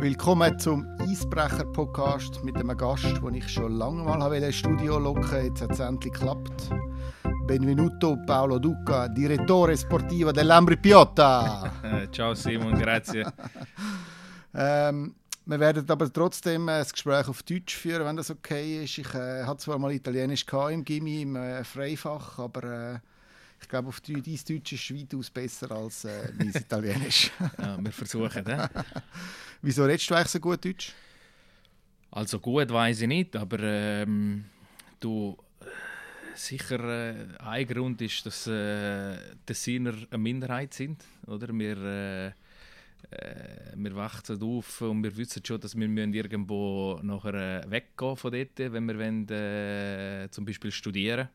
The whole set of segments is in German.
Willkommen zum Eisbrecher-Podcast mit einem Gast, den ich schon lange mal ins Studio locken Jetzt hat es endlich geklappt. Benvenuto Paolo Duca, Direttore Sportivo dell'Ambri Piotta. Ciao Simon, grazie. ähm, wir werden aber trotzdem äh, das Gespräch auf Deutsch führen, wenn das okay ist. Ich äh, hatte zwar mal Italienisch im Gimmi, im äh, Freifach, aber äh, ich glaube, auf dein Deutsch ist weitaus besser als äh, mein Italienisch. ja, wir versuchen, ja. Wieso redest du eigentlich so gut Deutsch? Also gut weiß ich nicht, aber ähm, du sicher äh, ein Grund ist, dass äh, Tessiner eine Minderheit sind, oder? Wir äh, äh, wir wachsen auf und wir wissen schon, dass wir irgendwo nachher äh, weggehen von dort, wenn wir wollen, äh, zum Beispiel studieren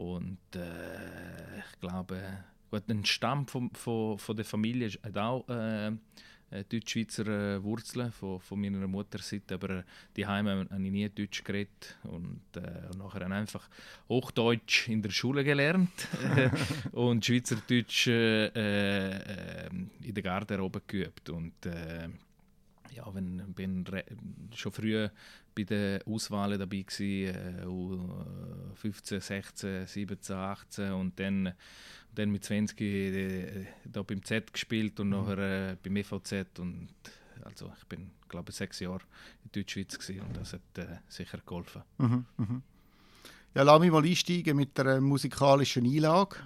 Und äh, ich glaube, gut, ein Stamm von, von, von der Familie hat auch äh, äh, Deutschschweizer äh, Wurzeln von, von meiner Mutterseite, aber äh, die Heime habe ich nie Deutsch geredet und, äh, und nachher einfach Hochdeutsch in der Schule gelernt. Und Schweizerdeutsch äh, äh, in der Garderobe geübt. Und ja, wenn bin schon früh bei den Auswahlen dabei gewesen, äh, 15, 16, 17, 18 und dann dann mit 20 äh, da beim Z gespielt und mhm. nachher äh, beim EVZ und also ich bin glaube sechs Jahre in Deutschschweiz gewesen und das hat äh, sicher geholfen. Mhm, mh. Ja, lass mich mal einsteigen mit der äh, musikalischen Einlage.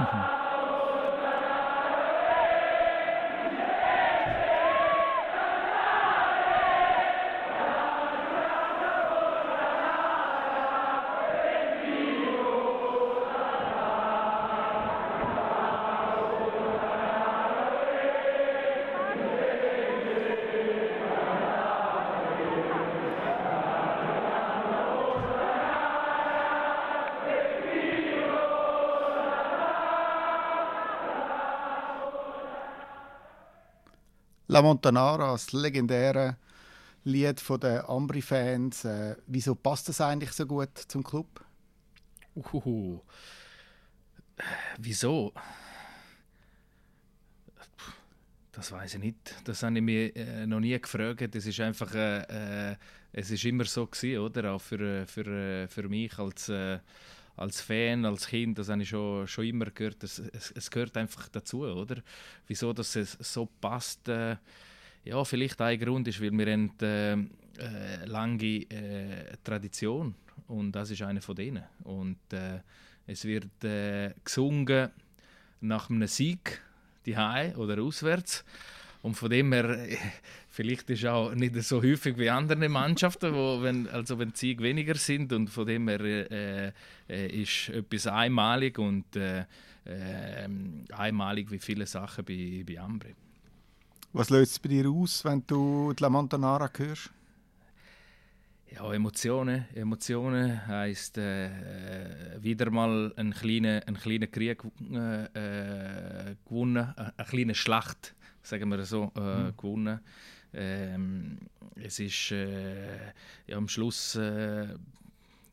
La Montanara, das legendäre Lied der Ambri-Fans. Äh, wieso passt das eigentlich so gut zum Club? Uhuhu. Wieso? Das weiß ich nicht. Das habe ich mir äh, noch nie gefragt. Es ist einfach, äh, äh, es ist immer so gewesen, oder? Auch für, äh, für, äh, für mich als äh, als Fan, als Kind, das habe ich schon, schon immer gehört, es, es, es gehört einfach dazu, oder? Wieso dass es so passt, äh, ja, vielleicht ein Grund ist, weil wir haben äh, äh, lange äh, Tradition und das ist eine von denen. Und äh, es wird äh, gesungen nach einem Sieg, die oder auswärts. Und von dem her, vielleicht ist auch nicht so häufig wie andere Mannschaften, wo, wenn, also wenn Sieg weniger sind. Und von dem her äh, äh, ist etwas einmalig und äh, äh, einmalig wie viele Sachen bei, bei Ambri. Was löst es bei dir aus, wenn du die La Montanara hörst? Ja, Emotionen. Emotionen heisst äh, wieder mal einen kleinen, einen kleinen Krieg äh, äh gewonnen, eine kleine Schlacht sagen wir so, äh, mhm. gewonnen. Ähm, es ist äh, ja, am Schluss äh,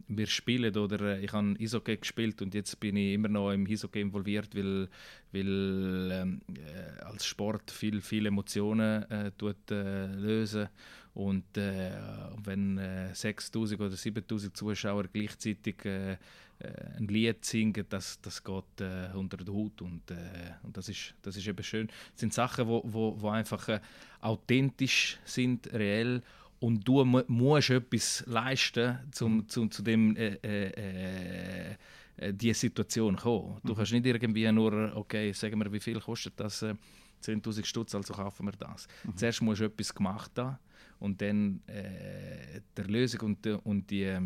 wir spielen oder äh, ich habe Eishockey gespielt und jetzt bin ich immer noch im Eishockey involviert, weil, weil ähm, äh, als Sport viel, viele Emotionen äh, tut, lösen und wenn äh, 6'000 oder 7'000 Zuschauer gleichzeitig ein Lied singen, das, das geht äh, unter den Hut und, äh, und das, ist, das ist eben schön. Das sind Sachen, die wo, wo, wo einfach äh, authentisch sind, reell und du mu musst etwas leisten, um mhm. zum, zu dem äh, äh, äh, die Situation kommen. Du mhm. kannst nicht irgendwie nur, okay, sagen wir, wie viel kostet das? 10.000 Stutz, also kaufen wir das. Mhm. Zuerst musst du etwas gemacht haben und dann äh, die Erlösung und, und die äh,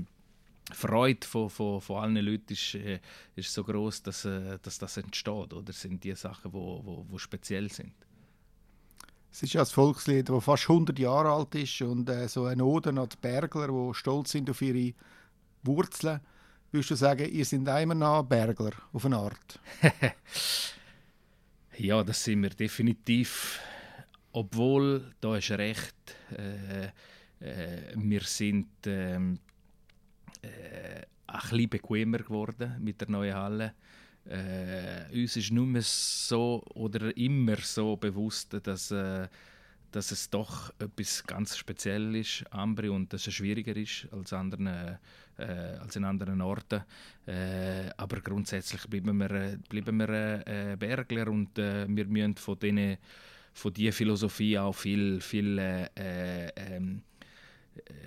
Freude von, von, von allen Leuten ist, äh, ist so groß, dass, äh, dass das entsteht. Oder sind die Sachen, die wo, wo, wo speziell sind. Es ist ja ein Volkslied, das fast 100 Jahre alt ist und äh, so ein Ode an die Bergler, die stolz sind auf ihre Wurzeln. Würdest du sagen, ihr seid immer noch Bergler, auf eine Art? ja, das sind wir definitiv. Obwohl, da ist recht, äh, äh, wir sind ähm, äh, ein bisschen bequemer geworden mit der neuen Halle. äh, uns ist nicht mehr so oder immer so bewusst, dass, äh, dass es doch etwas ganz Spezielles ist, Ambri, und dass es schwieriger ist als, anderen, äh, als in anderen Orten. Äh, aber grundsätzlich bleiben wir, bleiben wir äh, Bergler und äh, wir müssen von denen von dieser Philosophie auch viel, viel äh, ähm,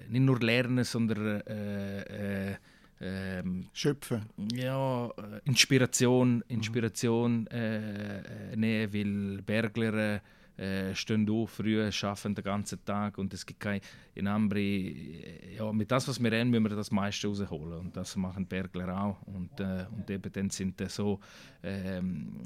nicht nur lernen, sondern äh, ähm, schöpfen. Ja, Inspiration, Inspiration äh, nehmen, weil Bergler äh, stehen auf früh, arbeiten den ganzen Tag und es gibt kein in Ambri, ja, mit das, was wir haben, müssen wir das meiste rausholen und das machen Bergler auch und, äh, und eben dann sind da so ähm,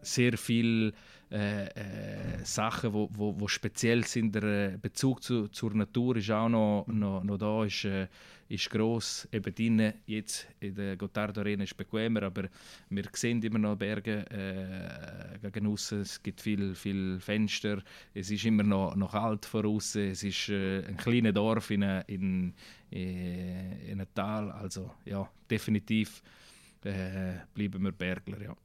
sehr viele äh, äh, Sachen, wo, wo, wo speziell sind, der Bezug zu, zur Natur ist auch noch, noch, noch da, ist, äh, ist gross. Eben drinnen, jetzt in der Gotthard Arena ist bequemer, aber wir sehen immer noch Berge äh, gegen aussen. Es gibt viele viel Fenster. Es ist immer noch, noch kalt vor außen. Es ist äh, ein kleines Dorf in, in, in, einem Tal. Also ja, definitiv äh, bleiben wir Bergler, ja.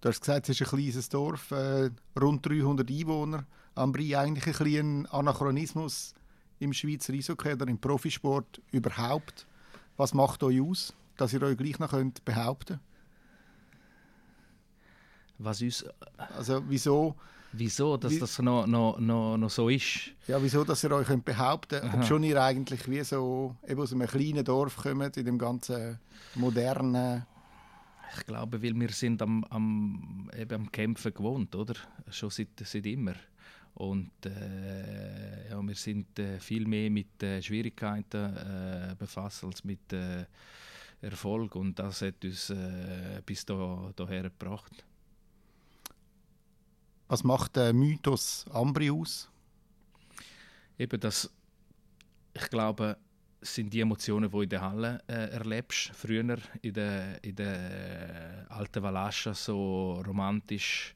Du hast gesagt, es ist ein kleines Dorf, äh, rund 300 Einwohner. Ambri eigentlich ein kleiner Anachronismus im Schweizer Eishockey oder im Profisport überhaupt. Was macht euch aus, dass ihr euch gleich noch könnt behaupten Was uns... Also wieso... Wieso, dass wie, das noch, noch, noch, noch so ist? Ja, wieso, dass ihr euch könnt behaupten könnt, ob schon ihr eigentlich wie so eben aus einem kleinen Dorf kommt, in dem ganzen modernen... Ich glaube, weil wir sind am, am, eben am Kämpfen gewohnt, oder? Schon seit, seit immer. Und äh, ja, wir sind äh, viel mehr mit äh, Schwierigkeiten äh, befasst als mit äh, Erfolg. Und das hat uns äh, bis da, daher gebracht. Was macht der Mythos Ambri aus? Eben das, ich glaube, sind die Emotionen, die du in der Halle äh, erlebst. Früher in der, in der alten Valascha so romantisch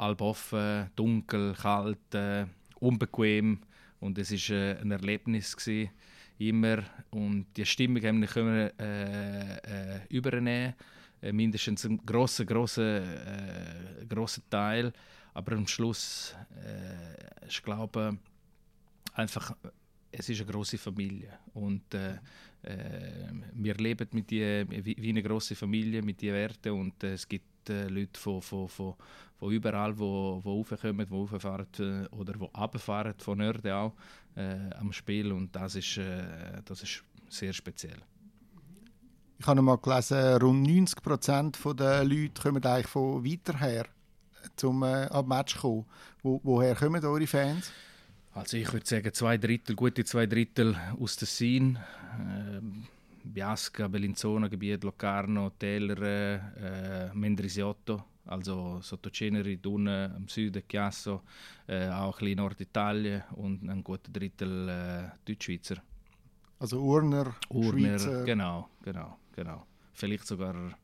halb offen, dunkel, kalt, äh, unbequem. Und es ist äh, ein Erlebnis gewesen, immer. Und die Stimmung haben wir äh, äh, übernehmen, äh, mindestens einen grossen, grossen, äh, grossen Teil, aber am Schluss äh, ich glaube einfach es ist eine große Familie. Und äh, äh, wir leben mit die, wie, wie eine große Familie mit diesen Werten und äh, es gibt äh, Leute von, von, von, von überall, die wo, wo raufkommen, die rauffahren äh, oder die runterfahren von Nörden auch äh, am Spiel und das ist, äh, das ist sehr speziell. Ich habe mal gelesen, rund 90 Prozent der Leute kommen eigentlich von weiter her zum äh, Match kommen. Wo, woher kommen eure Fans? Also ich würde sagen zwei Drittel, gute zwei Drittel aus Tessin, äh, Biasca, Bellinzona, Gebiet, Locarno, Teller, äh, Mendrisiotto, also Sottoceneri, unten am Süden, Chiasso, äh, auch ein bisschen Norditalien und ein guter Drittel äh, Deutschschweizer. Also Urner, Urner, Schweizer. genau, genau, genau. Vielleicht sogar ein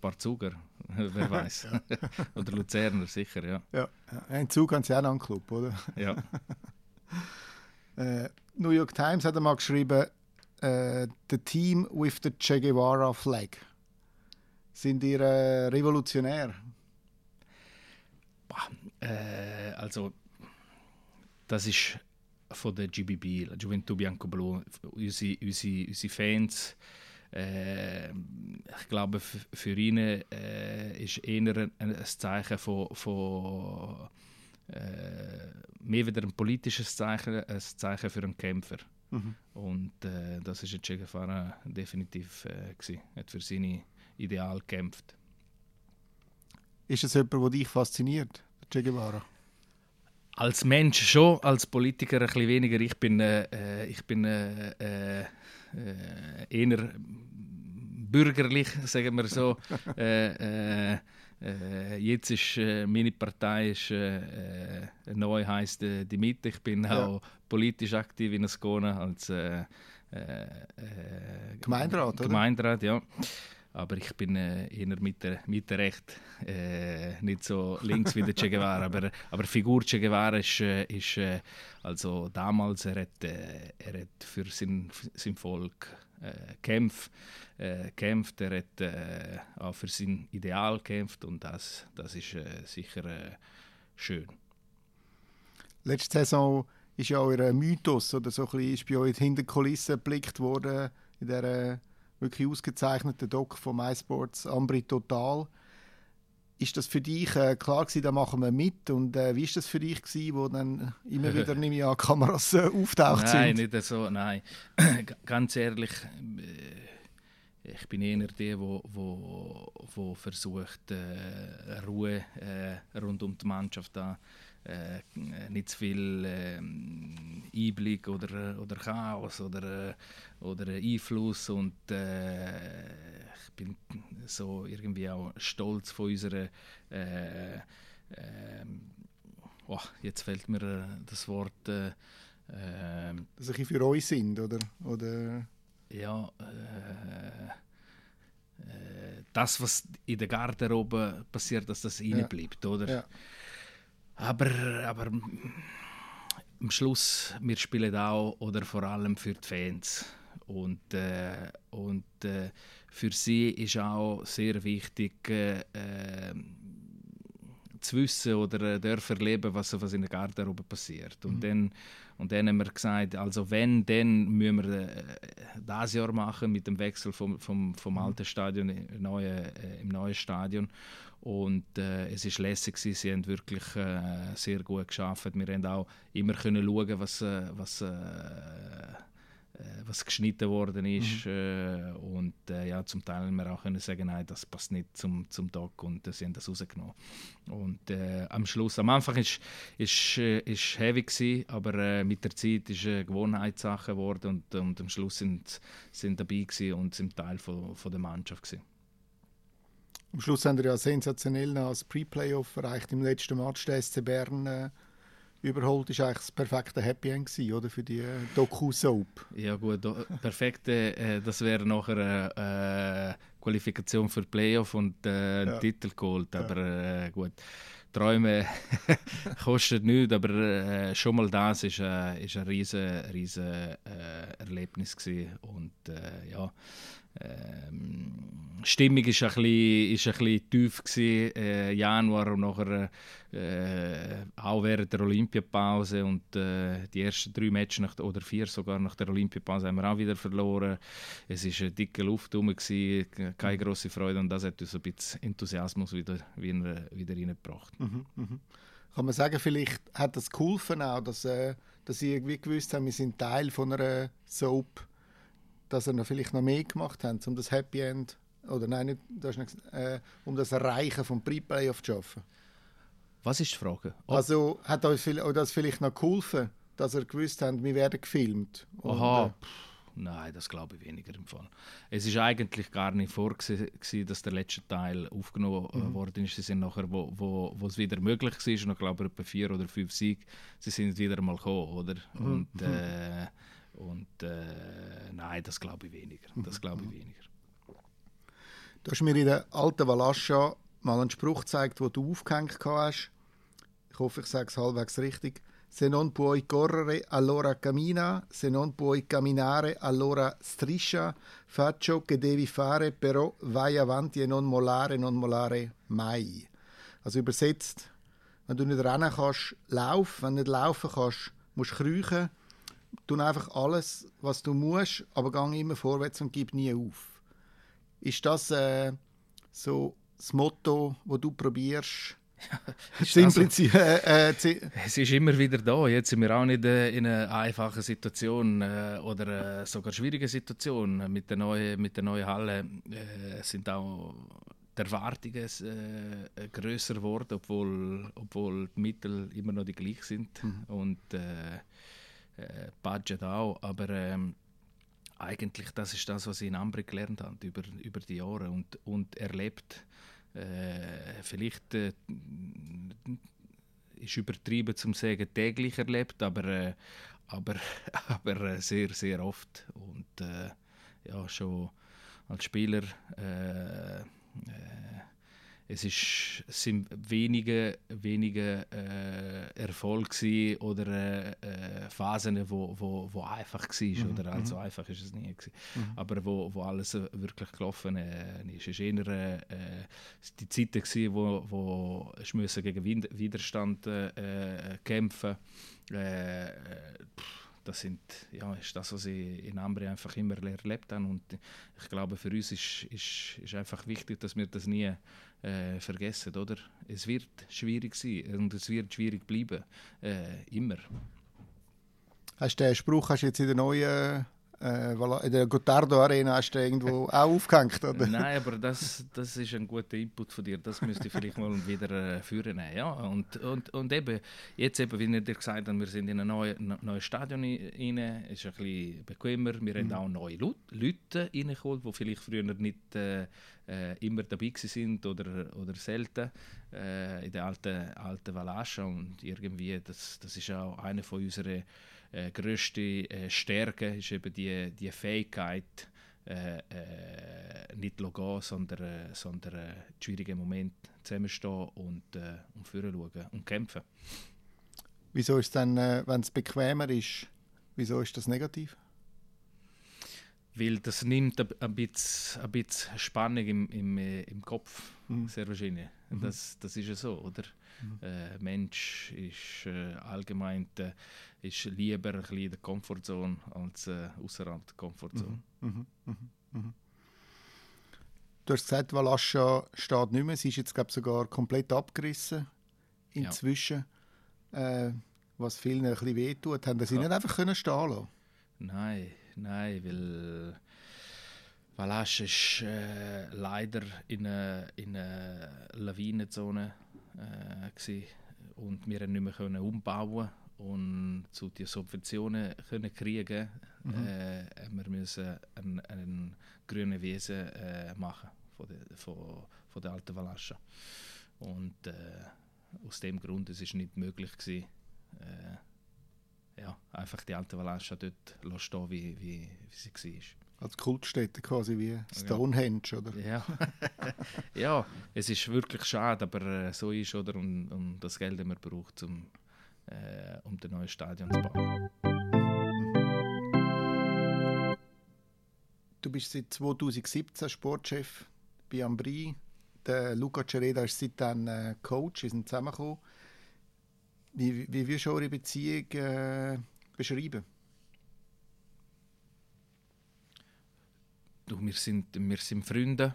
paar Zuger, wer weiß. oder Luzerner, sicher, ja. Ja, ein Zug haben sie auch noch einen Club, oder? Ja. äh, New York Times hat einmal geschrieben, äh, The Team with the Che Guevara Flag. Sind ihr äh, revolutionär? Äh, also, das ist von der GBB, la Juventud Bianco-Blu, unsere, unsere, unsere Fans. Äh, ich glaube, für ihn äh, ist eher ein, ein Zeichen von, von äh, mehr wieder ein politisches Zeichen, ein Zeichen für einen Kämpfer. Mhm. Und äh, das ist Che Guevara definitiv äh, gewesen. hat für seine Ideal gekämpft. Ist es jemand, der dich fasziniert, Che Guevara? Als Mensch schon, als Politiker ein bisschen weniger. Ich bin, äh, äh ich bin äh, äh, äh, eher bürgerlich, sagen wir so. äh, äh, jetzt ist äh, meine Partei ist, äh, neu heißt die Mitte. Ich bin ja. auch politisch aktiv in Ascona als Gemeinderat, Gemeinderat, ja. Aber ich bin eher Mitte, Mitte recht, nicht so links wie der Che Guevara. aber, aber die Figur Che Guevara ist, ist also damals, er hat, er hat für sein, sein Volk äh, Kämpfe äh, kämpft. Er hat äh, auch für sein Ideal gekämpft und das, das ist äh, sicher äh, schön. Letzte Saison ist ja euer Mythos oder so ein bisschen, ist bei euch hinter die Kulissen geblickt worden in der wirklich ausgezeichneten Doc von MySports Ambri Total. Ist das für dich äh, klar gewesen, da machen wir mit? Und äh, wie ist das für dich gewesen, wo dann immer wieder nehme ich an, Kameras äh, auftaucht nein, sind? Nicht so, nein. Ganz ehrlich, äh, ich bin eher der, wo, wo, wo versucht, äh, Ruhe äh, rund um die Mannschaft da äh, nicht zu viel äh, Einblick oder, oder Chaos oder, äh, oder Einfluss und äh, ich bin so irgendwie auch stolz von unserer äh, ähm, oh, jetzt fällt mir äh, das Wort ähm, dass sie für euch sind oder, oder? ja das was in der Garderobe passiert dass das ja. bleibt oder ja. Aber, aber am Schluss, wir spielen auch oder vor allem für die Fans. Und, äh, und äh, für sie ist auch sehr wichtig äh, ähm, zu wissen oder äh, dürfen erleben, was, was in der Garderobe passiert. Und, mhm. dann, und dann haben wir gesagt, also wenn, dann müssen wir äh, das Jahr machen mit dem Wechsel vom, vom, vom mhm. alten Stadion im neuen, äh, im neuen Stadion. Und äh, es ist lässig, sie haben wirklich äh, sehr gut geschafft. Wir haben auch immer können schauen, was, äh, was, äh, äh, was geschnitten worden ist. Mhm. Äh, und ja, zum Teil haben wir auch können sagen, nein, das passt nicht zum, zum Doc und sie haben das rausgenommen. Und am Schluss, am Anfang ist ist, ist heavy gewesen, aber mit der Zeit ist eine Gewohnheitssache geworden und, und am Schluss sind sind dabei und sind Teil von, von der Mannschaft gewesen. Am Schluss haben wir ja sensationell als Pre-Playoff erreicht im letzten Match der SC Bern äh, überholt. Das war eigentlich das perfekte Happy End gewesen, oder, für die äh, Doku-Soap. Ja gut, perfekte, äh, das wäre nachher eine äh, Qualifikation für Playoff und äh, ja. Titel geholt, aber äh, gut. Träume kosten nichts, aber äh, schon mal das ist, äh, ist ein riesen, riesen äh, Erlebnis gewesen. und äh, ja, ähm, Stimmung ist ein bisschen, ist ein bisschen tief gewesen, äh, Januar und nachher äh, auch während der Olympiapause und äh, die ersten drei Matches nach, oder vier sogar nach der Olympiapause haben wir auch wieder verloren. Es ist eine dicke Luft rum, gewesen, keine große Freude und das hat uns ein bisschen Enthusiasmus wieder, wieder, wieder reingebracht. Mhm, mh. Kann man sagen, vielleicht hat das geholfen auch, dass, äh, dass Sie irgendwie gewusst haben, wir sind Teil von einer Soap dass er noch vielleicht noch mehr gemacht haben, um das Happy End oder nein, nicht, das nicht, äh, um das Erreichen vom Pre-Playoff zu schaffen? Was ist die Frage? Oh. Also hat euch das vielleicht noch geholfen, dass ihr gewusst habt, wir werden gefilmt? Aha. Und, äh, Nein, das glaube ich weniger im Fall. Es ist eigentlich gar nicht vorgesehen, dass der letzte Teil aufgenommen äh, mhm. worden ist. Sie sind nachher, wo, wo, wo es wieder möglich war, und ich glaube etwa vier oder fünf Siege, sie sind wieder mal gekommen, oder? Mhm. Und mhm. äh, und äh, nein, das glaube ich weniger. Das glaube ich weniger. Du hast mir in der alten Valascha mal einen Spruch gezeigt, den du aufgehängt hast. Ich hoffe, ich sage es halbwegs richtig. Se non puoi correre, allora cammina. Se non puoi camminare, allora striscia. Faccio che devi fare, però vai avanti e non mollare, non mollare mai. Also übersetzt, wenn du nicht rennen kannst, lauf. Wenn du nicht laufen kannst, musst du kriechen tu einfach alles, was du musst, aber gang immer vorwärts und gib nie auf. Ist das äh, so das Motto, wo du probierst? Also, äh, äh, es ist immer wieder da. Jetzt sind wir auch nicht äh, in einer einfachen Situation äh, oder äh, sogar schwierigen Situation. Mit der neuen, mit der neuen Halle äh, sind auch die Erwartungen größer geworden, obwohl, obwohl die Mittel immer noch die gleichen sind. Mhm. Und äh, Budget auch, aber ähm, eigentlich das ist das, was ich in Ambri gelernt habe über, über die Jahre und, und erlebt. Äh, vielleicht äh, ist übertrieben zum sagen täglich erlebt, aber, äh, aber, aber äh, sehr, sehr oft. Und äh, ja, schon als Spieler es, ist, es sind wenige, wenige äh, Erfolge oder äh, äh, Phasen, wo, wo, wo einfach war. Mhm. Oder also mhm. einfach ist es nie. Mhm. Aber wo, wo alles wirklich gelaufen äh, ist. Es war eher äh, die Zeiten, gewesen, wo, wo ich gegen Widerstand äh, kämpfen äh, das sind, ja, ist das, was ich in Ambri einfach immer erlebt habe. Und ich glaube, für uns ist, ist, ist einfach wichtig, dass wir das nie äh, vergessen, oder? Es wird schwierig sein und es wird schwierig bleiben, äh, immer. Hast du den Spruch hast du jetzt in der neuen äh, in der Gotardo Arena hast du irgendwo auch aufgehängt, oder? Nein, aber das, das ist ein guter Input von dir. Das müsste ich vielleicht mal wieder äh, führen. Ja, und, und, und eben, jetzt eben, wie ich dir gesagt habe, wir sind in ein neues neue Stadion rein. Es ist ein bisschen bequemer. Wir mhm. haben auch neue Leute reingeholt, die vielleicht früher nicht äh, äh, immer dabei sind oder, oder selten äh, in der alten, alten Valascha. Und irgendwie, das, das ist auch eine von unseren äh, größte äh, Stärke ist eben die, die Fähigkeit, äh, äh, nicht zu gehen, sondern, äh, sondern äh, schwierigen Moment zusammenstehen und, äh, und schauen und kämpfen. Wieso ist es dann, äh, wenn es bequemer ist, wieso ist das negativ? Weil das nimmt ein bisschen, ein bisschen Spannung im, im, äh, im Kopf, mhm. sehr wahrscheinlich. Mhm. Das, das ist ja so, oder? Mhm. Äh, Mensch ist äh, allgemein äh, ist lieber ein bisschen in der Komfortzone als äh, außerhalb der Komfortzone. Mhm. Mhm. mhm. mhm. Du hast gesagt, Valascha steht nicht mehr. Sie ist jetzt glaube sogar komplett abgerissen inzwischen. Ja. Äh, was vielen ein bisschen wehtut. Haben sie ja. nicht einfach können stehen lassen Nein, nein, weil Valascha ist äh, leider in einer eine Lawinenzone äh, und wir konnten nicht mehr umbauen und zu die Subventionen können kriegen, mhm. äh, wir müssen einen, einen grünen Wesen äh, machen von der, von, von der alten Valascha. Und äh, aus dem Grund es ist nicht möglich gewesen, äh, ja, einfach die alte Valascha dort stehen, wie, wie, wie sie war. Als Kultstätte quasi wie Stonehenge, oder? Ja. ja, es ist wirklich schade, aber äh, so ist oder und, und das Geld, das man braucht, um äh, um das neue Stadion zu bauen. Du bist seit 2017 Sportchef bei Ambri. Der Luca Cereda ist seitdem äh, Coach, wir sind zusammengekommen. Wie, wie würdest du eure Beziehung äh, beschreiben? Du, wir, sind, wir sind Freunde.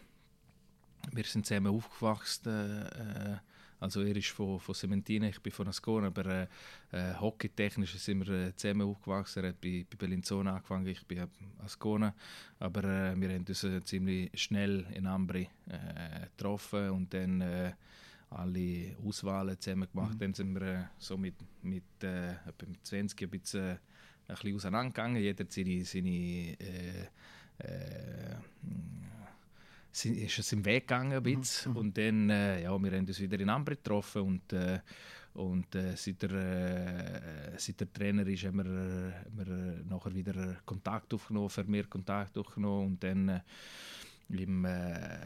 Wir sind zusammen aufgewachsen. Äh, also er ist von, von Cementina, ich bin von Ascona, aber äh, äh, hockeytechnisch sind wir äh, zusammen aufgewachsen. Er hat bei, bei Bellinzona angefangen, ich bin Ascona. Aber äh, wir haben uns äh, ziemlich schnell in Ambri äh, getroffen und dann äh, alle Auswahlen zusammen gemacht. Mhm. Dann sind wir so mit, mit, mit 20 ein bisschen, ein bisschen auseinandergegangen. Jeder seine, seine ist es im Weg gegangen ein bisschen. Mhm. Und dann, äh, ja, wir haben uns wieder in Ambre getroffen und, äh, und äh, seit, der, äh, seit der Trainer ist, haben wir, wir nachher wieder Kontakt aufgenommen, vermehrt Kontakt aufgenommen und dann äh, im, äh,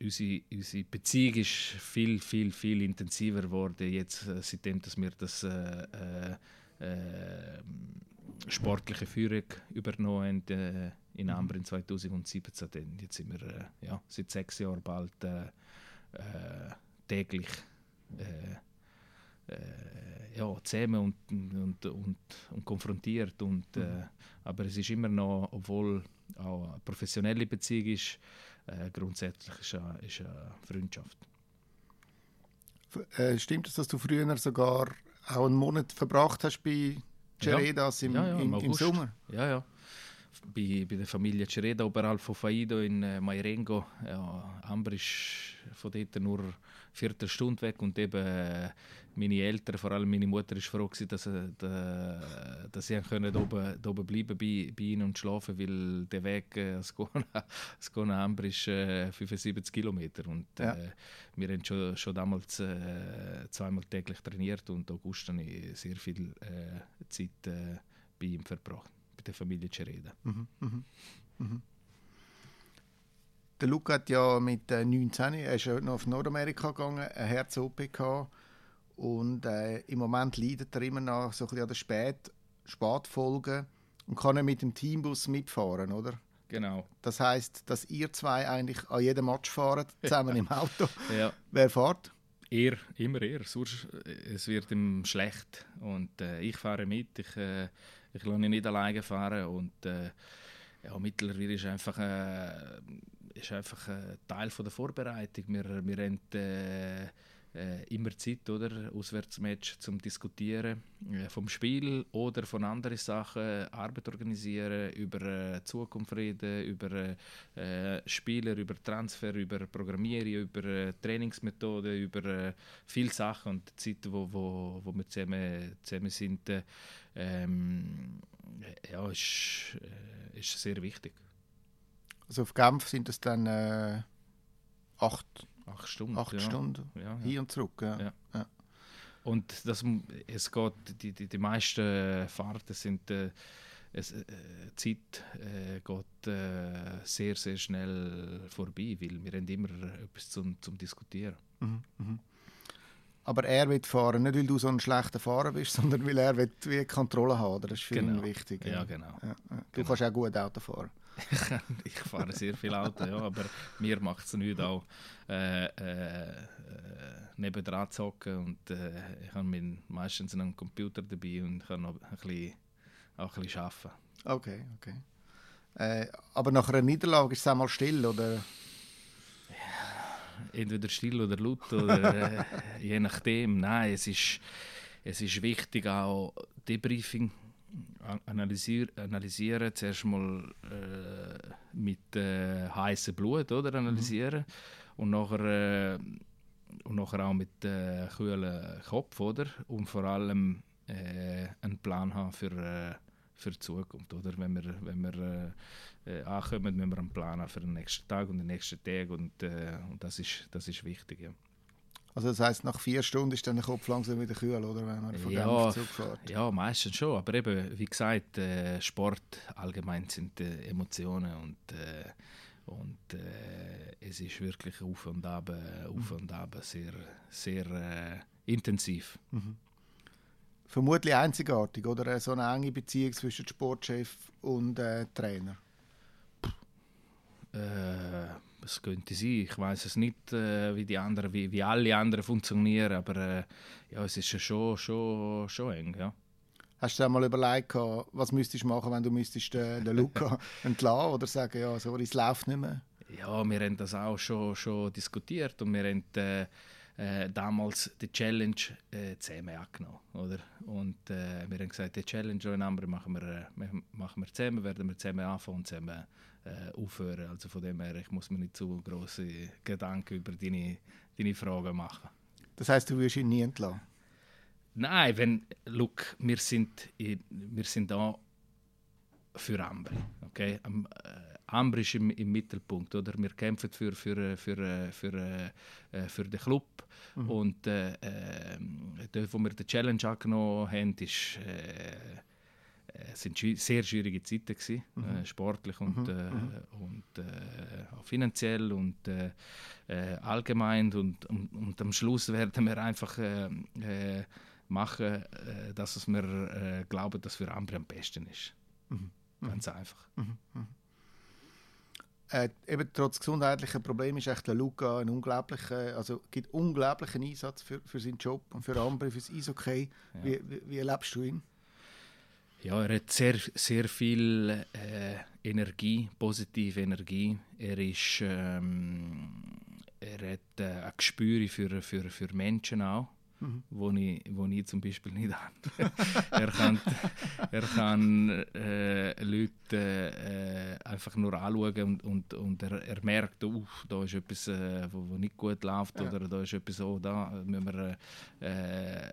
unsere, unsere Beziehung ist viel, viel, viel intensiver geworden, jetzt, äh, seitdem dass wir das äh, äh, sportliche Führung übernommen haben äh, in Amber in 2017. Dann. Jetzt sind wir äh, ja, seit sechs Jahren bald äh, äh täglich äh, äh, ja, zusammen und, und, und, und konfrontiert. Und, mhm. aber es ist immer noch, obwohl auch eine professionelle Beziehung ist, grundsätzlich ist eine, ist eine Freundschaft. Stimmt es, dass du früher sogar auch einen Monat verbracht hast bei Ceredas ja. im, ja, ja, im, im, Sommer? Ja, ja. Bei, bei der Familie Cereda oberhalb von Faido in äh, Mairengo. Ja, Amber ist von dort nur eine Viertelstunde weg und eben äh, meine Eltern, vor allem meine Mutter, ist froh gewesen, dass, äh, dass sie können oben, oben bleiben bei, bei ihnen und schlafen, weil der Weg äh, Skona Amber ist äh, 75 Kilometer und ja. äh, wir haben schon, schon damals äh, zweimal täglich trainiert und August habe ich sehr viel äh, Zeit äh, bei ihm verbracht, der Familie Cereda. Mhm, mh, mh. der Luca hat ja mit äh, 19, er ist noch auf Nordamerika gegangen, ein Herz-OP gehabt und äh, im Moment leidet er immer noch so ein bisschen an den Spät Spätfolgen und kann er mit dem Teambus mitfahren, oder? Genau. Das heißt, dass ihr zwei eigentlich an jedem Match fahren, zusammen im Auto. Ja. Wer fährt? Er, immer er. Sonst, äh, es wird ihm schlecht. Und äh, ich fahre mit. Ich, äh, ich lasse ihn nicht alleine fahren. Und äh, ja, mittlerweile ist einfach, äh, ist einfach ein Teil von der Vorbereitung. Wir, wir haben äh, immer Zeit, oder? Auswärtsmatch zum Diskutieren äh, vom Spiel oder von anderen Sachen, Arbeit organisieren, über äh, Zukunft reden, über äh, Spieler, über Transfer, über Programmierung, über äh, Trainingsmethoden, über äh, viele Sachen und die Zeit, wo, wo, wo wir zusammen, zusammen sind, äh, ähm, ja, ist, ist sehr wichtig. Also auf Genf sind es dann acht, Acht Stunden. acht ja. Stunden Ja, hin und zurück. Ja. Und das, es geht, die, die, die meisten Fahrten sind, äh, es, äh, die Zeit äh, geht äh, sehr, sehr schnell vorbei, weil wir haben immer etwas zum, zum Diskutieren. Mhm, mhm. Aber er wird fahren, nicht weil du so ein schlechter Fahrer bist, sondern weil er will wie Kontrolle haben. Das ist für ihn Genau. wichtig. Ja, genau. Ja, ja. Du Genau. kannst auch gut Auto fahren. ich fahre sehr viel Auto, ja, aber mir macht es nicht auch äh, äh, äh, nebendran zu hocken und äh, ich habe meistens einen Computer dabei und kann noch ein bisschen, auch ein bisschen arbeiten. Okay, okay. Äh, aber nach einer Niederlage ist es einmal still, oder? entweder still oder laut oder äh, je nachdem. Nein, es ist, es ist wichtig auch Debriefing a- analysier, analysieren. Zuerst mal äh, mit äh, heißem Blut oder analysieren und nachher äh, und nachher auch mit äh, kühlem Kopf oder und vor allem äh, einen Plan haben für äh, für die Zukunft oder wenn wir wenn wir äh, äh, ankommen, müssen wir einen Plan haben für den nächsten Tag und den nächsten Tag und, äh, und das ist das ist wichtig ja. Also das heisst, nach vier Stunden ist dann der Kopf langsam wieder kühl, oder? Wenn man von Ja. Zurückfährt. Ja, meistens schon. Aber eben, wie gesagt, äh, Sport allgemein sind äh, Emotionen und, äh, und äh, es ist wirklich auf und ab, äh, auf und ab sehr, sehr intensiv. Vermutlich einzigartig, oder? So eine enge Beziehung zwischen Sportchef und Trainer. Äh, es könnte sein. Ich weiß es nicht, äh, wie die anderen, wie, wie alle anderen funktionieren, aber äh, ja, es ist ja schon, schon, schon eng. Ja. Hast du dir mal überlegt, gehabt, was müsstest du machen, wenn du müsstest äh, den Luca entlassen oder sagen, ja, sorry, es läuft nicht mehr? Ja, wir haben das auch schon, schon diskutiert und wir haben äh, äh, damals die Challenge äh, zusammen angenommen. Oder? Und äh, wir haben gesagt, die Challenge in Ambri machen wir, äh, machen wir zusammen, werden wir zusammen anfangen und zusammen äh, aufhören. Also von dem her, ich muss mir nicht zu große Gedanken über deine, deine Fragen machen. Das heisst, du wirst ihn nie entlassen. Nein, wenn, look, wir sind, wir sind da für Ambri. Okay? Am, äh, Ambri ist im, im Mittelpunkt. Oder? Wir kämpfen für, für, für, äh, für, äh, für den Club. Und äh, äh, dort, wo wir die Challenge angenommen haben, ist, äh, äh, sind sehr schwierige Zeiten gewesen, äh, sportlich und, äh, und äh, auch finanziell und äh, äh, allgemein und, und, und am Schluss werden wir einfach äh, äh, machen, äh, dass es wir äh, glauben, dass für andere am besten ist. Ganz einfach. Äh, eben trotz gesundheitlicher Probleme ist echt der Luca ein unglaublicher, also gibt unglaublichen Einsatz für, für seinen Job und für Ambri, für das Eishockey. Wie, wie, wie erlebst du ihn? Ja, er hat sehr, sehr viel äh, Energie, positive Energie. Er ist, ähm, er hat äh, ein Gespür für, für, für Menschen auch, wo, ich, wo ich zum Beispiel nicht habe. er kann, er kann äh, Leute äh, einfach nur anschauen und, und, und er, er merkt, uh, da ist etwas, äh, wo, wo nicht gut läuft Ja. oder da ist etwas, oh, da müssen wir, äh,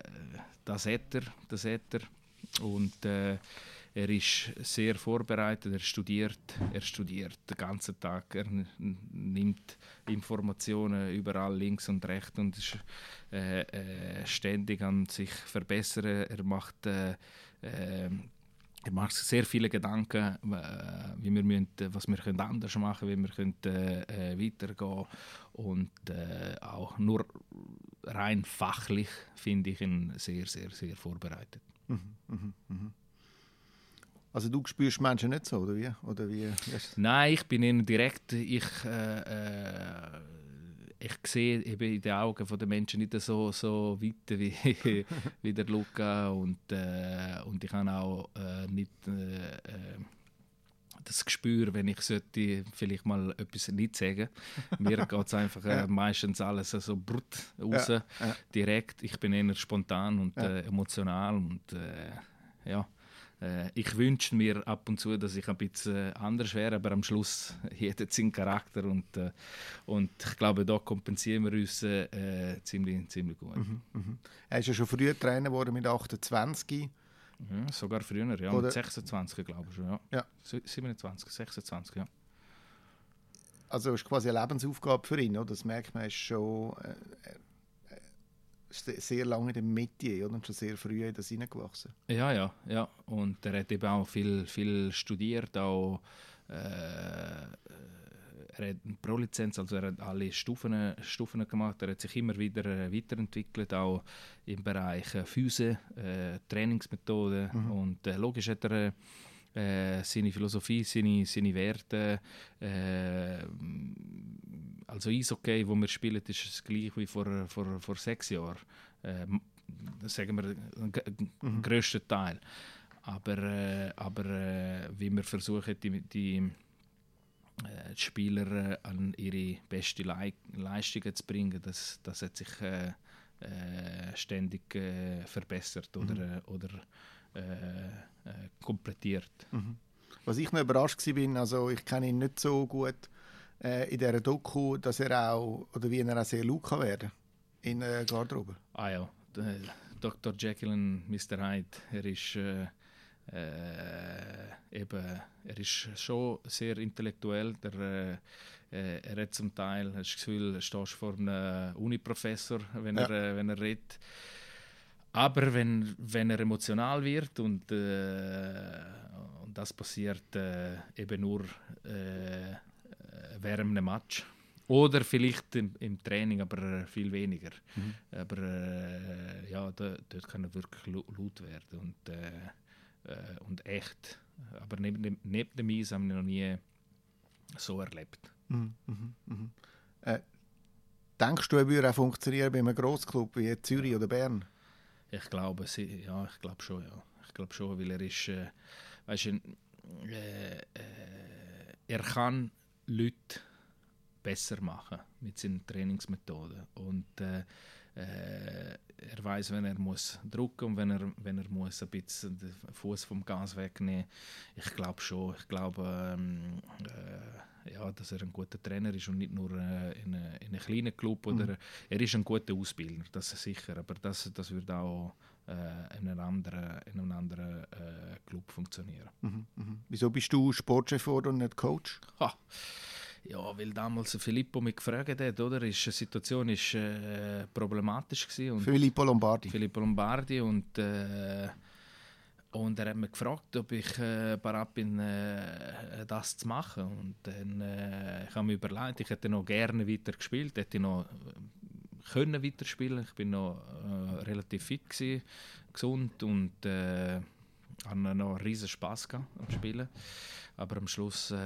das hat er, das hat er. Und äh, er ist sehr vorbereitet, er studiert, er studiert den ganzen Tag, er nimmt Informationen überall links und rechts und ist äh, äh, ständig an sich verbessern. Er macht äh, äh, ich mache sehr viele Gedanken, wie wir müssen, was wir anders machen können, wie wir können, äh, weitergehen Und äh, auch nur rein fachlich finde ich ihn sehr, sehr, sehr vorbereitet. Mhm, mh, mh. Also du spürst Menschen nicht so, oder wie? Oder wie Nein, ich bin ihnen direkt, ich, äh, äh, ich sehe eben in den Augen der Menschen nicht so, so weit wie, wie der Luca und, äh, und ich habe auch äh, nicht äh, äh, das Gespür, wenn ich sollte vielleicht mal etwas nicht sagen. Mir geht es einfach äh, meistens alles so brut raus, ja, ja. direkt. Ich bin eher spontan und ja. emotional und ja äh, ich wünsche mir ab und zu, dass ich ein bisschen anders wäre, aber am Schluss jeder seinen Charakter und, äh, und ich glaube, da kompensieren wir uns äh, ziemlich, ziemlich gut. Mhm, mhm. Er ist ja schon früher Trainer geworden mit 28. Mhm, sogar früher, ja, Oder? mit 26 glaube ich schon, ja. ja. 27, 26, ja. Also ist quasi eine Lebensaufgabe für ihn, oder? das merkt man, ist schon äh, sehr lange in der Mitte oder? und schon sehr früh in das hineingewachsen. Ja, ja, ja. Und er hat eben auch viel, viel studiert, auch äh, er hat eine Pro-Lizenz, also er hat alle Stufen, Stufen gemacht, er hat sich immer wieder äh, weiterentwickelt, auch im Bereich äh, Füße, äh, Trainingsmethoden mhm. und äh, logisch hat er äh, seine Philosophie, seine, seine Werte, äh, also Eishockey, wo wir spielen, ist das gleich wie vor, vor, vor sechs Jahren. Äh, sagen wir, ein grösster Teil. Aber, äh, aber äh, wie wir versuchen, die, die, die Spieler äh, an ihre beste Le Leistungen zu bringen, das, das hat sich äh, äh, ständig verbessert oder, mhm. oder komplettiert. Mhm. Was ich noch überrascht war, also ich kenne ihn nicht so gut, äh, in dieser Doku, dass er auch, oder wie er auch sehr laut kann werden in der äh, Garderobe. Ah ja, Dr. Jekyll und Mr. Hyde, er ist äh, äh, eben, er ist schon sehr intellektuell, der, äh, äh er hat zum Teil, hast das Gefühl, stehst vor einem Uniprofessor, wenn, ja. er, wenn er redet. Aber wenn, wenn er emotional wird und, äh, und das passiert äh, eben nur äh, während einem Match. Oder vielleicht im, im Training, aber äh, viel weniger. Mhm. Aber äh, ja, da, dort kann er wirklich laut werden und, äh, äh, und echt. Aber neben dem, neben dem Eis haben wir noch nie so erlebt. Mhm. Mhm. mhm. Äh, denkst du, er würde auch funktionieren bei einem Grossclub wie Zürich oder Bern? Ich glaube, sie, ja, ich glaube schon, ja. Ich glaube schon, weil er ist, äh, weißt du, er kann Leute besser machen mit seinen Trainingsmethoden. Und äh, äh, er weiß, wenn er muss drücken und wenn er, wenn er muss ein bisschen den Fuß vom Gas wegnehmen. Ich glaube schon. Ich glaube, ähm, äh, ja, dass er ein guter Trainer ist und nicht nur äh, in, eine, in einem kleinen Club. Oder, mhm. Er ist ein guter Ausbilder, das ist sicher. Aber das, das würde auch äh, in einem anderen, in einem anderen äh, Club funktionieren. Mhm, mh. Wieso bist du Sportchef und nicht Coach? Ha. Ja, weil damals Filippo mich gefragt hat, oder? Ist, die Situation war äh, problematisch gewesen. Filippo Lombardi. Filippo Lombardi und äh, und er hat mich gefragt, ob ich äh, bereit bin, äh, das zu machen. Und dann äh, ich habe mir überlegt, ich hätte noch gerne weiter gespielt, hätte noch äh, können weiterspielen. Ich bin noch äh, relativ fit gewesen, gesund und äh, hatte noch riesen Spaß am Spielen. Aber am Schluss äh,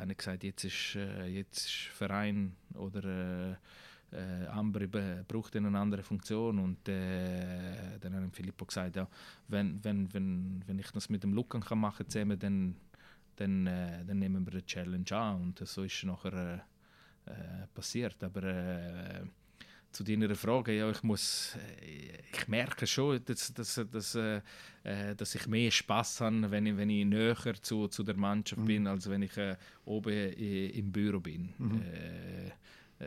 habe ich gesagt, jetzt ist, äh, jetzt ist Verein oder äh, äh Amber braucht eine andere Funktion und äh, dann hat Filippo gesagt, ja, wenn, wenn, wenn, wenn ich das mit dem Lucan kann machen zusammen, dann, dann, äh, dann nehmen wir die Challenge an und so ist es nachher äh, passiert. Aber zu deiner Frage, ja, ich muss, äh, ich merke schon, dass, dass, dass, äh, äh, dass ich mehr Spaß habe, wenn ich, wenn ich näher zu, zu der Mannschaft mhm. bin, als wenn ich äh, oben äh, im Büro bin. Mhm. Äh,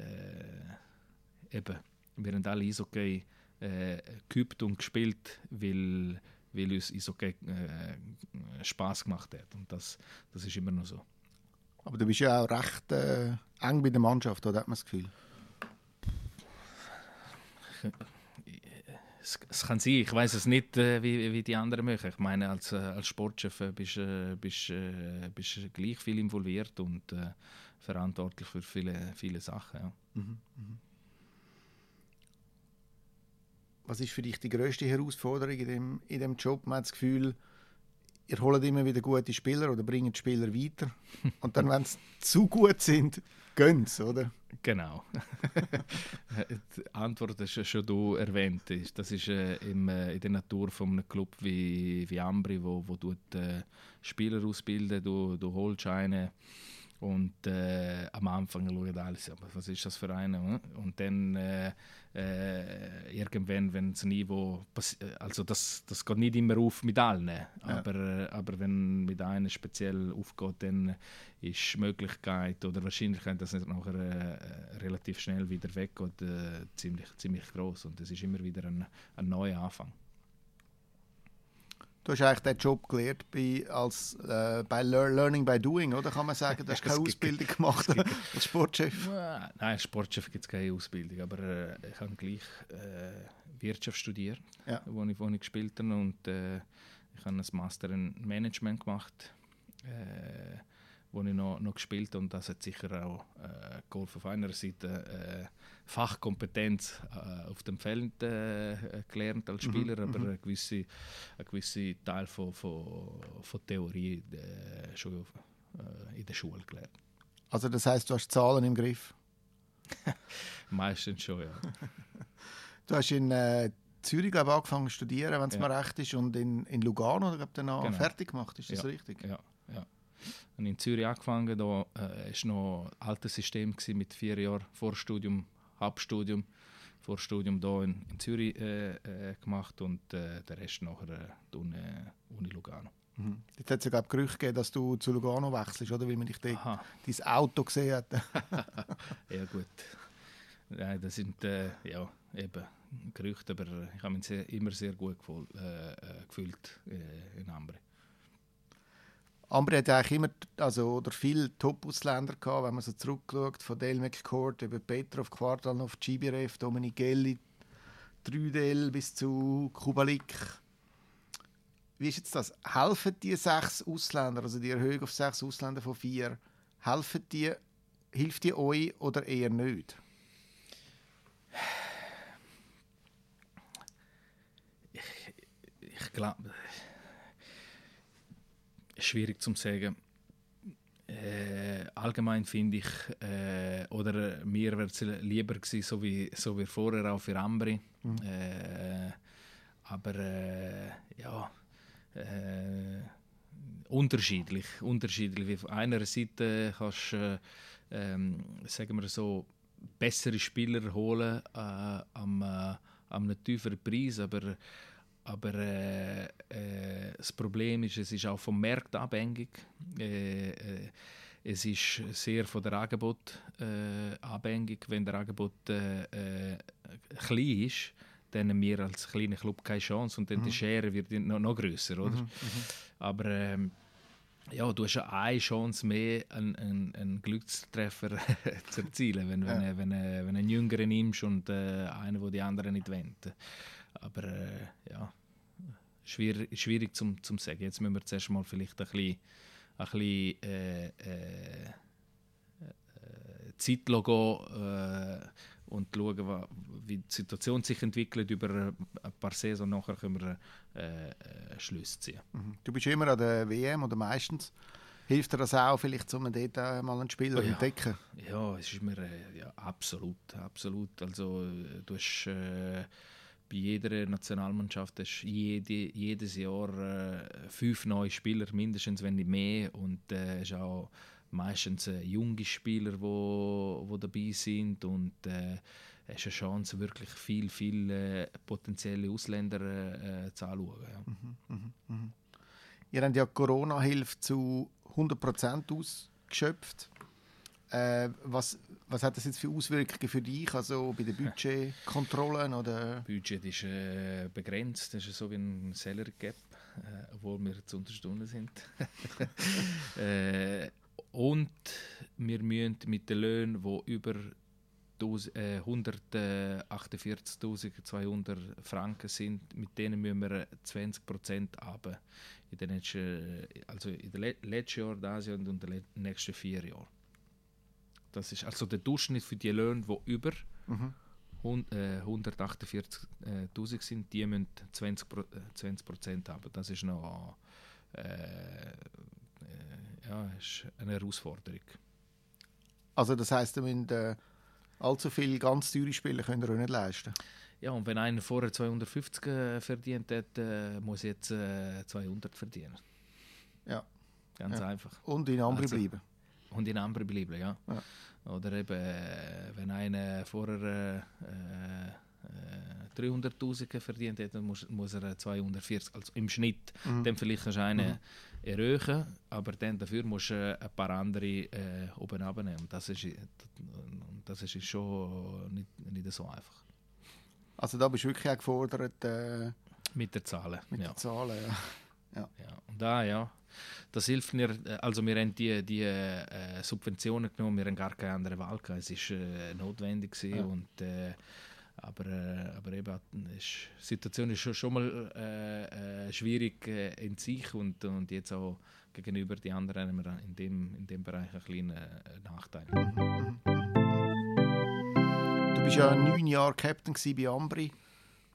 eben, wir haben alle Eishockey äh, geübt und gespielt, weil, weil uns Eishockey äh, Spaß gemacht hat und das, das ist immer noch so. Aber du bist ja auch recht eng bei der Mannschaft, oder hat man das Gefühl? Es, es, kann sein, ich weiß es nicht, äh, wie, wie die anderen machen. Ich meine, als, äh, als Sportchef äh, bist du bist, bist gleich viel involviert und äh, verantwortlich für viele, viele Sachen. Ja. Mhm, mh. Was ist für dich die größte Herausforderung in dem, in dem Job? Man hat das Gefühl, ihr holt immer wieder gute Spieler oder bringt Spieler weiter. Und dann, wenn sie zu gut sind, sie, oder? Genau. die Antwort hast schon du erwähnt. Das ist äh, im, äh, in der Natur von einem Club wie, wie Ambri, wo, wo du äh, Spieler ausbilden, du, du holst einen und äh, am Anfang schauen alles, was ist das für einer? Hm? Und dann äh, äh, irgendwann, wenn das Niveau, also das, das geht nicht immer auf mit allen, ja. aber, äh, aber wenn mit einem speziell aufgeht, dann ist die Möglichkeit oder Wahrscheinlichkeit, dass es nachher äh, relativ schnell wieder weggeht, äh, ziemlich, ziemlich groß und es ist immer wieder ein, ein neuer Anfang. Du hast eigentlich den Job gelernt bei, als, äh, bei Learning by Doing, oder? Kann man sagen, du hast keine Ausbildung gemacht als Sportchef? Nein, als Sportchef gibt es keine Ausbildung, aber äh, ich habe gleich äh, Wirtschaft studiert, ja. wo, ich, wo ich gespielt habe und äh, ich habe ein Master in Management gemacht. Äh, wo ich noch, noch gespielt habe. Und das hat sicher auch äh, geholfen. Auf einer Seite Fachkompetenz äh, auf dem Feld äh, gelernt als mhm, Spieler, mhm, aber ein gewisser gewisse Teil von, von, von Theorie äh, schon äh, in der Schule gelernt. Also das heißt, du hast Zahlen im Griff? Meistens schon, ja. du hast in äh, Zürich glaube ich, angefangen zu studieren, wenn es ja. mir recht ist, und in, in Lugano glaub, genau. fertig gemacht. Ist das ja. richtig? Ja, ja habe in Zürich angefangen. Da war äh, noch ein altes System mit vier Jahren Vorstudium, Hauptstudium. Vorstudium hier in, in Zürich äh, äh, gemacht und äh, der Rest nachher äh, Uni, Uni Lugano. Mhm. Jetzt hat es ja Gerüchte gegeben, dass du zu Lugano wechselst, oder? Weil man dich dort dein Auto gesehen hat. ja gut. Nein, das sind äh, ja, eben Gerüchte, aber ich habe mich sehr, immer sehr gut äh, äh gefühlt äh, in Ambre. Ambri hat eigentlich immer also, oder viele Top-Ausländer wenn man so zurückschaut, von Dale McCourt über Petrov, Quartalnov, Chibirev, Dominik Gelli, Trüdel bis zu Kubalik. Wie ist jetzt das? Helfen die sechs Ausländer, also die Erhöhung auf sechs Ausländer von vier, helfen die, hilft die euch oder eher nicht? Ich, ich glaube schwierig zu sagen. Äh, allgemein finde ich, äh, oder mir wäre es lieber gewesen, so wie, so wie vorher auch für Ambri. Mhm. Äh, aber äh, ja, äh, unterschiedlich. unterschiedlich. Auf einer Seite kannst du, ähm, sagen wir so, bessere Spieler holen äh, am, äh, am tieferen Preis, aber aber äh, äh, das Problem ist, es ist auch vom Markt abhängig. Äh, äh es ist sehr von der Angebot äh, abhängig. Wenn der Angebot äh, klein ist, dann haben wir als kleiner Club keine Chance und dann mhm. die Schere wird noch, noch größer, oder? Mhm, mhm. Aber ähm, ja, du hast ja eine Chance mehr, einen, einen, einen Glückstreffer zu erzielen, wenn, ja. wenn, wenn, wenn, wenn einen Jüngeren nimmst und äh, einen, der die anderen nicht wendet. Aber äh, ja, schwierig, schwierig zum, zum sagen. Jetzt müssen wir zuerst mal vielleicht ein bisschen, ein bisschen äh, äh, äh Zeit gehen, äh, und schauen, wie die Situation sich entwickelt über ein paar Saisons. Nachher können wir äh, äh, Schlüsse ziehen. Mhm. Du bist immer an der WM oder meistens. Hilft dir das auch, vielleicht, um dort mal einen Spieler zu ja. entdecken? Ja, es ist mir ja, absolut, absolut. Also du hast äh, bei jeder Nationalmannschaft hast jede, jedes Jahr äh, fünf neue Spieler, mindestens, wenn nicht mehr. Und äh, hast auch meistens äh, junge Spieler, die wo, wo dabei sind. Und äh, hast eine Chance, wirklich viel, viel äh, potenzielle Ausländer äh, zu anschauen. Ja. Mhm, mh, mh. Ihr habt ja Corona-Hilfe zu 100% ausgeschöpft. Äh, was, was hat das jetzt für Auswirkungen für dich, also bei den Budgetkontrollen? Oder? Budget ist äh, begrenzt, das ist so wie ein Salary Gap, äh, obwohl wir zu Unterstunden sind. äh, und wir müssen mit den Löhnen, die über 148.200 Franken sind, mit denen müssen wir 20% haben in den letzten, also in den letzten Jahr, das Jahr und in den nächsten vier Jahren. Das ist also der Durchschnitt für die Löhne, die über mhm. 148.000 sind, die müssen 20, 20 haben. Das ist noch äh, äh, ja, ist eine Herausforderung. Also das heisst, ihr müsst äh, allzu viele ganz teure Spiele könnt ihr nicht leisten? Ja, und wenn einer vorher 250 äh, verdient hat, äh, muss jetzt äh, 200 verdienen. Ja. Ganz ja. einfach. Und in Ambri also, bleiben. Und in Ambri bleiben, ja. ja. Oder eben, äh, wenn einer vorher äh, 300'000 äh, verdient hat, dann muss, muss er 240, also im Schnitt. Mhm. Dann vielleicht kannst du einen mhm. erhöhen, aber dann dafür musst du ein paar andere äh, oben abnehmen. Das ist, das ist schon nicht, nicht so einfach. Also da bist du wirklich auch gefordert. Äh, mit den Zahlen. Mit ja. den Zahlen, ja. Ja. ja. Und da, ja. Das hilft mir, also wir haben die, die äh, Subventionen genommen, wir haben gar keine andere Wahl gehabt. Es war äh, notwendig ja. und äh, aber, äh, aber eben, die Situation ist schon, schon mal äh, äh, schwierig in sich und, und jetzt auch gegenüber den anderen haben wir in dem, in dem Bereich einen kleinen Nachteil. Mhm, mhm, mhm. Du bist ja neun Jahre Captain bei Ambri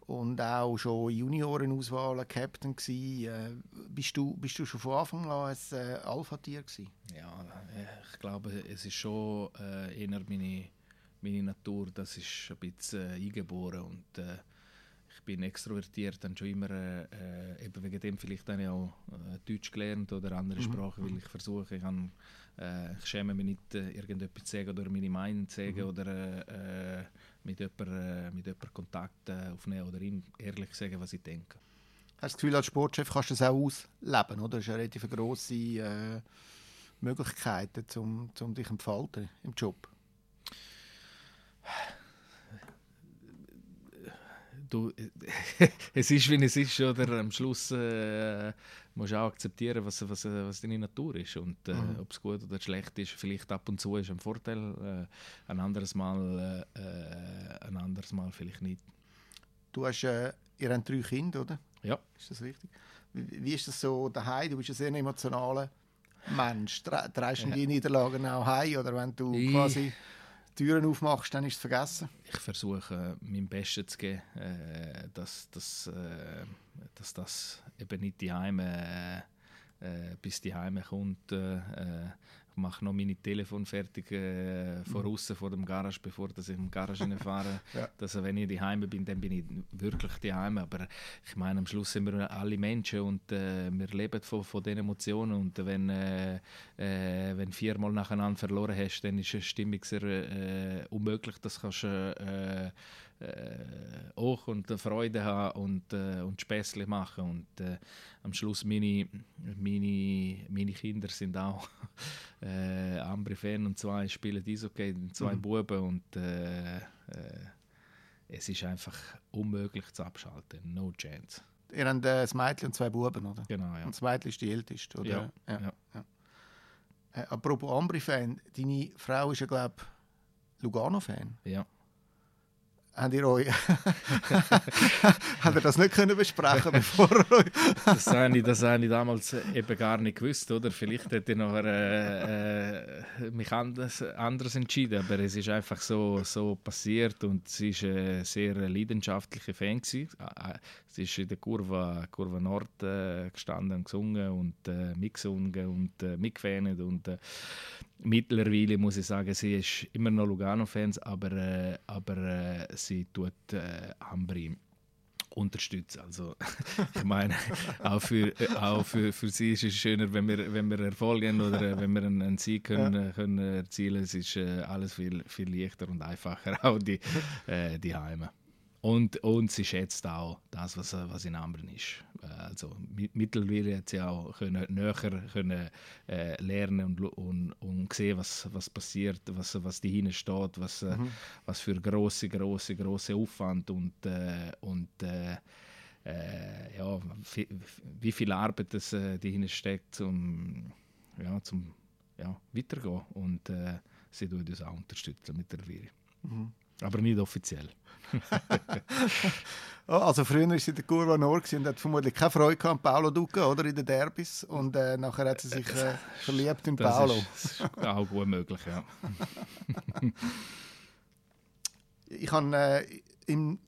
und auch schon Juniorenauswahlen Captain gsi. Äh, bist, du, bist du schon von Anfang an ein äh, Alpha-Tier Ja, ich glaube, es ist schon äh, eher meine, meine Natur. Das ist ein bisschen äh, eingeboren und äh, ich bin extrovertiert, dann schon immer äh, eben wegen dem vielleicht dann auch äh, Deutsch gelernt oder andere mhm. Sprachen, weil ich versuche, ich kann äh, ich schäme mich nicht, äh, irgendetwas zu sagen oder meine Meinung zu sagen mhm. oder äh, mit jemandem äh, mit jemand Kontakt äh, aufnehmen oder ihm ehrlich sagen, was ich denke. Hast du das Gefühl, als Sportchef kannst du das auch ausleben, oder? Das ist eine relativ grosse äh, Möglichkeit, um, um dich entfalten im Job. du, es ist, wie es ist, oder? Am Schluss äh, musst auch akzeptieren, was, was, was deine Natur ist. Und äh, mhm. ob es gut oder schlecht ist, vielleicht ab und zu ist ein Vorteil, äh, ein anderes Mal, äh, ein anderes Mal vielleicht nicht. Du hast, äh, ihr habt drei Kinder, oder? Ja. Ist das richtig? Wie, wie ist das so daheim? Du bist ein sehr emotionaler Mensch. Drehst du ja. die Niederlagen auch heim? Oder wenn du ich quasi Türen aufmachst, dann ist es vergessen? Ich versuche, mein Bestes zu geben, äh, dass, dass, äh, dass das eben nicht die Heime, äh, bis die Heime kommt. Äh, mache noch meine Telefon fertig äh, voraus mhm. vor dem Garage, bevor dass ich im Garage fahre. ja. dass, wenn ich daheim bin, dann bin ich wirklich daheim. Aber ich meine, am Schluss sind wir alle Menschen und äh, wir leben von, von diesen Emotionen. Und wenn, äh, äh wenn viermal nacheinander verloren hast, dann ist es stimmig sehr äh, unmöglich, das kannst äh, äh, auch und Freude haben und, äh, und Späßle machen. Und äh, am Schluss meine, meine, meine Kinder sind auch äh, Ambri-Fan und zwei spielen Eishockey, zwei mhm. Buben und äh, äh, es ist einfach unmöglich zu abschalten. No chance. Ihr habt äh, ein Mädchen und zwei Buben, oder? Genau, ja. Und das Mädchen ist die älteste, oder? Ja. ja. ja. ja. Äh, apropos Ambri-Fan, deine Frau ist ja, glaube ich, Lugano-Fan. Ja habt ihr euch habt ihr das nicht können besprechen bevor euch das habe ich das habe ich damals eben gar nicht gewusst oder vielleicht hätte ich nachher äh, äh, mich anders, anders entschieden aber es ist einfach so so passiert und sie ist eine sehr leidenschaftliche Fan gewesen. Sie ist in der Kurve Kurve Nord äh, gestanden und gesungen und äh, mitgesungen und äh, mitgefähnet und äh, mittlerweile muss ich sagen, sie ist immer noch Lugano-Fans, aber, äh, aber äh, sie tut äh, Ambri unterstützen. Also ich meine, auch für, auch für, für sie ist es schöner, wenn wir, wenn wir erfolgen oder wenn wir einen, einen Sieg können, ja. können erzielen. Es ist alles viel, viel leichter und einfacher auch die, die Heime. Und, und sie schätzt auch das, was, was in Ambren ist. Äh, also mittlerweile hat sie auch können, näher können, äh, lernen und, und, und sehen, was, was passiert, was, was dahinter steht, was, äh, mhm. was für große, große, große Aufwand und, äh, und äh, äh ja, wie viel Arbeit es äh, dahinter steckt, um ja, zum ja, weitergehen. Und sie tut uns auch unterstützen mittlerweile. Mhm. Aber nicht offiziell. also früher war sie in der Curva Nord und hat vermutlich keine Freude an Paolo Duca oder in den Derbys und äh, nachher hat sie sich äh, verliebt in das Paolo. Ist, das ist auch gut möglich, ja. ich habe äh, im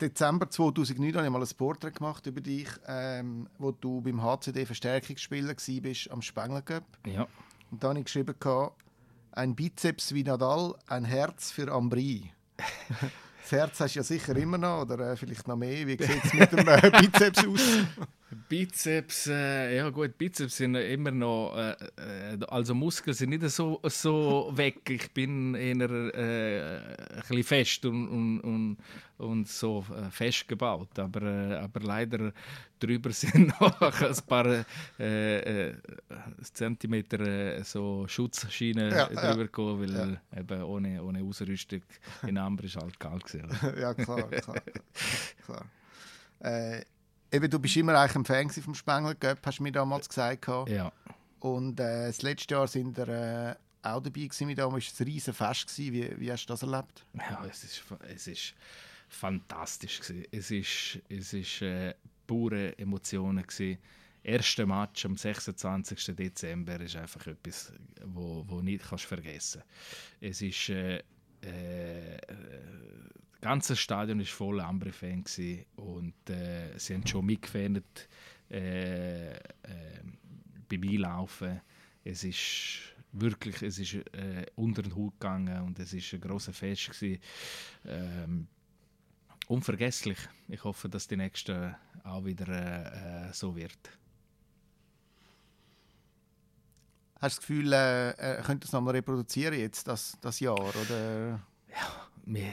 Dezember 2009 habe ich mal ein Porträt gemacht über dich, ähm, wo du beim HCD Verstärkungsspieler warst am Spengler Cup. Ja. Und da habe ich geschrieben, ein Bizeps wie Nadal, ein Herz für Ambry. Das Herz hast du ja sicher immer noch, oder äh, vielleicht noch mehr. Wie sieht es mit dem äh, Bizeps aus? Bizeps, äh, ja gut, Bizeps sind immer noch, äh, äh, also Muskeln sind nicht so, so weg. Ich bin eher äh, ein bisschen fest und, und, und, und so äh, fest gebaut, aber, äh, aber leider drüber sind noch ein paar äh, Zentimeter so Schutzschienen ja, drüber ja. gekommen, weil ja. eben ohne, ohne Ausrüstung in Amber ist halt kalt gewesen. ja, klar, klar. klar eben, du bist immer eigentlich ein Fan vom Spengler Cup, hast du mir damals gesagt. Ja. Und äh, das letzte Jahr sind wir äh, auch dabei gewesen. Mit damals war es ein riesen Fest. Wie, wie hast du das erlebt? Ja, es ist, es ist fantastisch. Gewesen. Es ist, es ist äh, pure Emotionen. Gewesen. Erste Match am 26. Dezember ist einfach etwas, wo, wo nicht kannst vergessen. Es ist äh, äh, ganze Stadion war voll Ambre-Fan und äh, sie haben schon mitgefährt äh, äh, beim Einlaufen. Es ist wirklich, es ist äh, unter den Hut gegangen und es ist ein grosses Fest. Ähm, unvergesslich. Ich hoffe, dass die nächste auch wieder äh, äh, so wird. Hast du das Gefühl, äh, äh, könnt das nochmal reproduzieren jetzt, das, das Jahr? Oder? Ja, wir,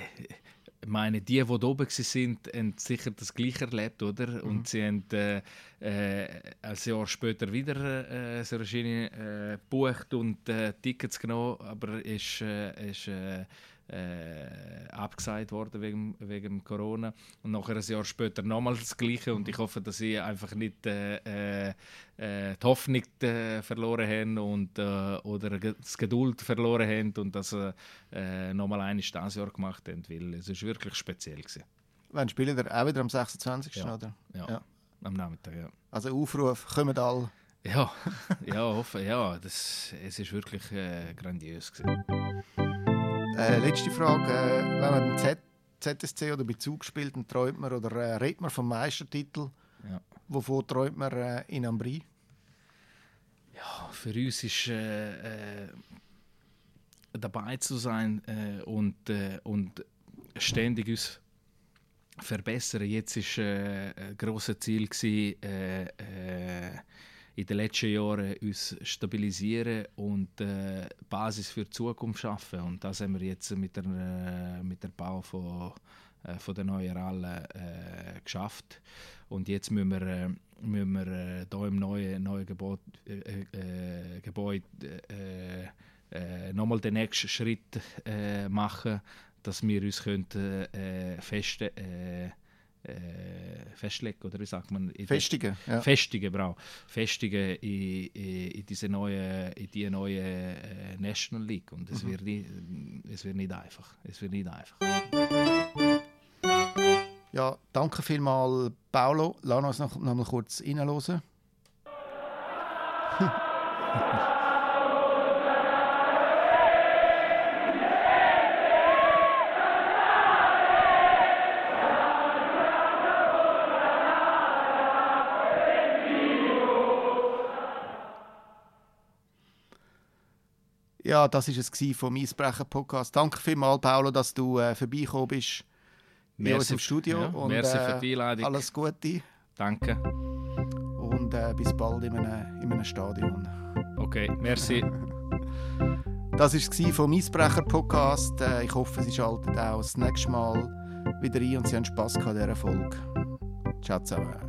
ich meine, die, die oben sind, haben sicher das Gleiche erlebt, oder? Mhm. Und sie haben äh, äh, ein Jahr später wieder äh, so eine Schiene äh, gebucht und äh, Tickets genommen, aber ist, äh, ist äh, abgesagt worden wegen, wegen Corona. Und nachher ein Jahr später nochmals das Gleiche. Und ich hoffe, dass sie einfach nicht äh, äh, äh die Hoffnung äh, verloren haben und, äh, oder das Geduld verloren haben und dass sie äh, nochmal ein das Jahr gemacht haben, weil es ist wirklich speziell gewesen. Wann spielen wir auch wieder am 26. Ja. oder? Ja. ja. am Nachmittag, ja. Also Aufruf, kommen alle. Ja, ja, hoffe, ja, das, es ist wirklich grandios gewesen. Äh, letzte Frage. Äh, wenn man beim Z ZSC oder bei Zug spielt, dann träumt man oder äh, redet man vom Meistertitel. Ja. Wovon träumt man äh, in Ambri? Ja, für uns ist äh, äh dabei zu sein äh, und, und ständig uns verbessern. Jetzt war äh, ein grosses Ziel gewesen, in den letzten Jahren uns stabilisieren und äh, Basis für die Zukunft schaffen. Und das haben wir jetzt mit der, äh, mit der Bau von, äh, von der neuen Ralle äh, geschafft. Und jetzt müssen wir, äh, müssen wir äh, hier im neuen, neuen Gebäude, äh, äh, Gebäude äh, nochmal den nächsten Schritt machen, dass wir uns können, fest äh, festlegen, oder wie sagt man? Festigen, ja. Festigen, bravo. Festigen in, in, in, diese neue, in die neue äh, National League. Und es, mhm. wird nicht, es wird nicht einfach. Es wird nicht einfach. Ja, danke vielmals, Paolo. Lass uns noch, noch mal kurz reinhören. Ja, das war es vom Eisbrecher-Podcast. Danke vielmals, Paolo, dass du äh, vorbeigekommen bist merci, in unserem Studio. Ja, und, äh, für die Einladung. Alles Gute. Danke. Und äh, bis bald in einem, in einem Stadion. Okay, merci. Das war es vom Eisbrecher-Podcast. Äh, ich hoffe, Sie schalten auch das nächste Mal wieder ein und Sie haben Spass an dieser Folge. Ciao zusammen.